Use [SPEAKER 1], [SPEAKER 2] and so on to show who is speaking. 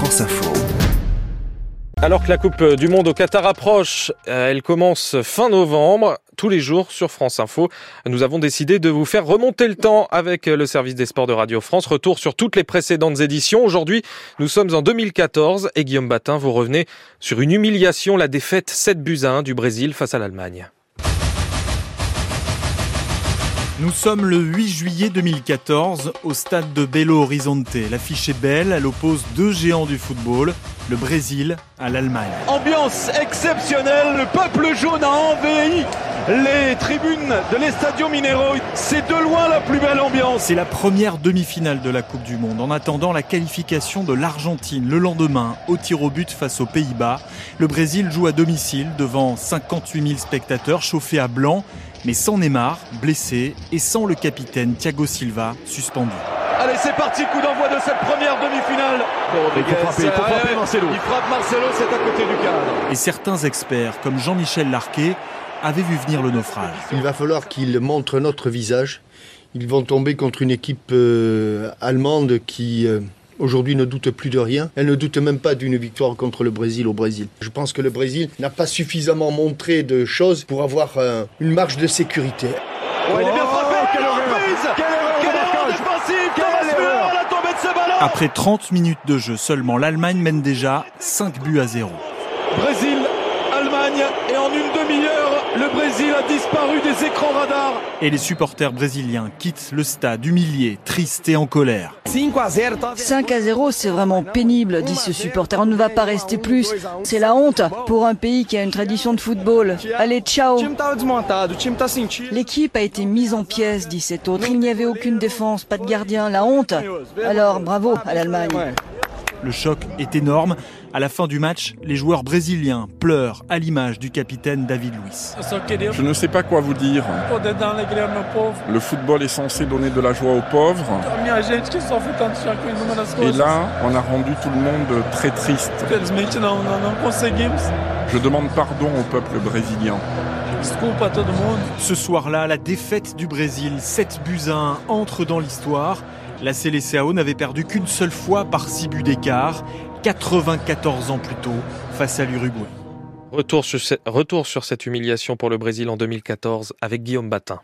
[SPEAKER 1] France Info.
[SPEAKER 2] Alors que la Coupe du Monde au Qatar approche, euh, elle commence fin novembre, tous les jours sur France Info. Nous avons décidé de vous faire remonter le temps avec le service des sports de Radio France. Retour sur toutes les précédentes éditions. Aujourd'hui, nous sommes en 2014 et Guillaume Batin, vous revenez sur une humiliation, la défaite 7 buts à 1 du Brésil face à l'Allemagne.
[SPEAKER 3] Nous sommes le 8 juillet 2014 au stade de Belo Horizonte. L'affiche est belle, elle oppose deux géants du football, le Brésil à l'Allemagne.
[SPEAKER 4] Ambiance exceptionnelle, le peuple jaune a envahi les tribunes de l'Estadio Minero. C'est de loin la plus belle ambiance.
[SPEAKER 3] C'est la première demi-finale de la Coupe du Monde. En attendant la qualification de l'Argentine le lendemain au tir au but face aux Pays-Bas, le Brésil joue à domicile devant 58 000 spectateurs chauffés à blanc mais sans Neymar, blessé, et sans le capitaine Thiago Silva, suspendu.
[SPEAKER 4] Allez, c'est parti, coup d'envoi de cette première demi-finale.
[SPEAKER 5] il faut frapper, il faut frapper Marcelo.
[SPEAKER 4] Il frappe Marcelo, c'est à côté du cadre.
[SPEAKER 3] Et certains experts, comme Jean-Michel Larquet, avaient vu venir le naufrage.
[SPEAKER 6] Il va falloir qu'ils montrent notre visage. Ils vont tomber contre une équipe euh, allemande qui... Euh, aujourd'hui ne doute plus de rien. Elle ne doute même pas d'une victoire contre le Brésil au Brésil. Je pense que le Brésil n'a pas suffisamment montré de choses pour avoir euh, une marge de sécurité.
[SPEAKER 4] Oh, il est bien frappé, quelle, reprise quelle erreur, défensive. Thomas Müller à la tombée de ce ballon.
[SPEAKER 3] Après 30 minutes de jeu seulement, l'Allemagne mène déjà 5 buts à 0.
[SPEAKER 4] Brésil, Allemagne et en une demi-heure, le Brésil a disparu des écrans radars.
[SPEAKER 3] Et les supporters brésiliens quittent le stade humiliés, tristes et en colère.
[SPEAKER 7] 5 à 0, c'est vraiment pénible, dit ce supporter. On ne va pas rester plus. C'est la honte pour un pays qui a une tradition de football. Allez, ciao. L'équipe a été mise en pièces, dit cet autre. Il n'y avait aucune défense, pas de gardien, la honte. Alors, bravo à l'Allemagne.
[SPEAKER 3] Le choc est énorme. À la fin du match, les joueurs brésiliens pleurent à l'image du capitaine David Luiz.
[SPEAKER 8] Je ne sais pas quoi vous dire. Le football est censé donner de la joie aux pauvres. Et là, on a rendu tout le monde très triste. Je demande pardon au peuple brésilien.
[SPEAKER 3] Ce soir-là, la défaite du Brésil, 7 buts à 1, entre dans l'histoire. La Seleção n'avait perdu qu'une seule fois par 6 buts d'écart, 94 ans plus tôt, face à l'Uruguay.
[SPEAKER 2] Retour sur, retour sur cette humiliation pour le Brésil en 2014 avec Guillaume Batin.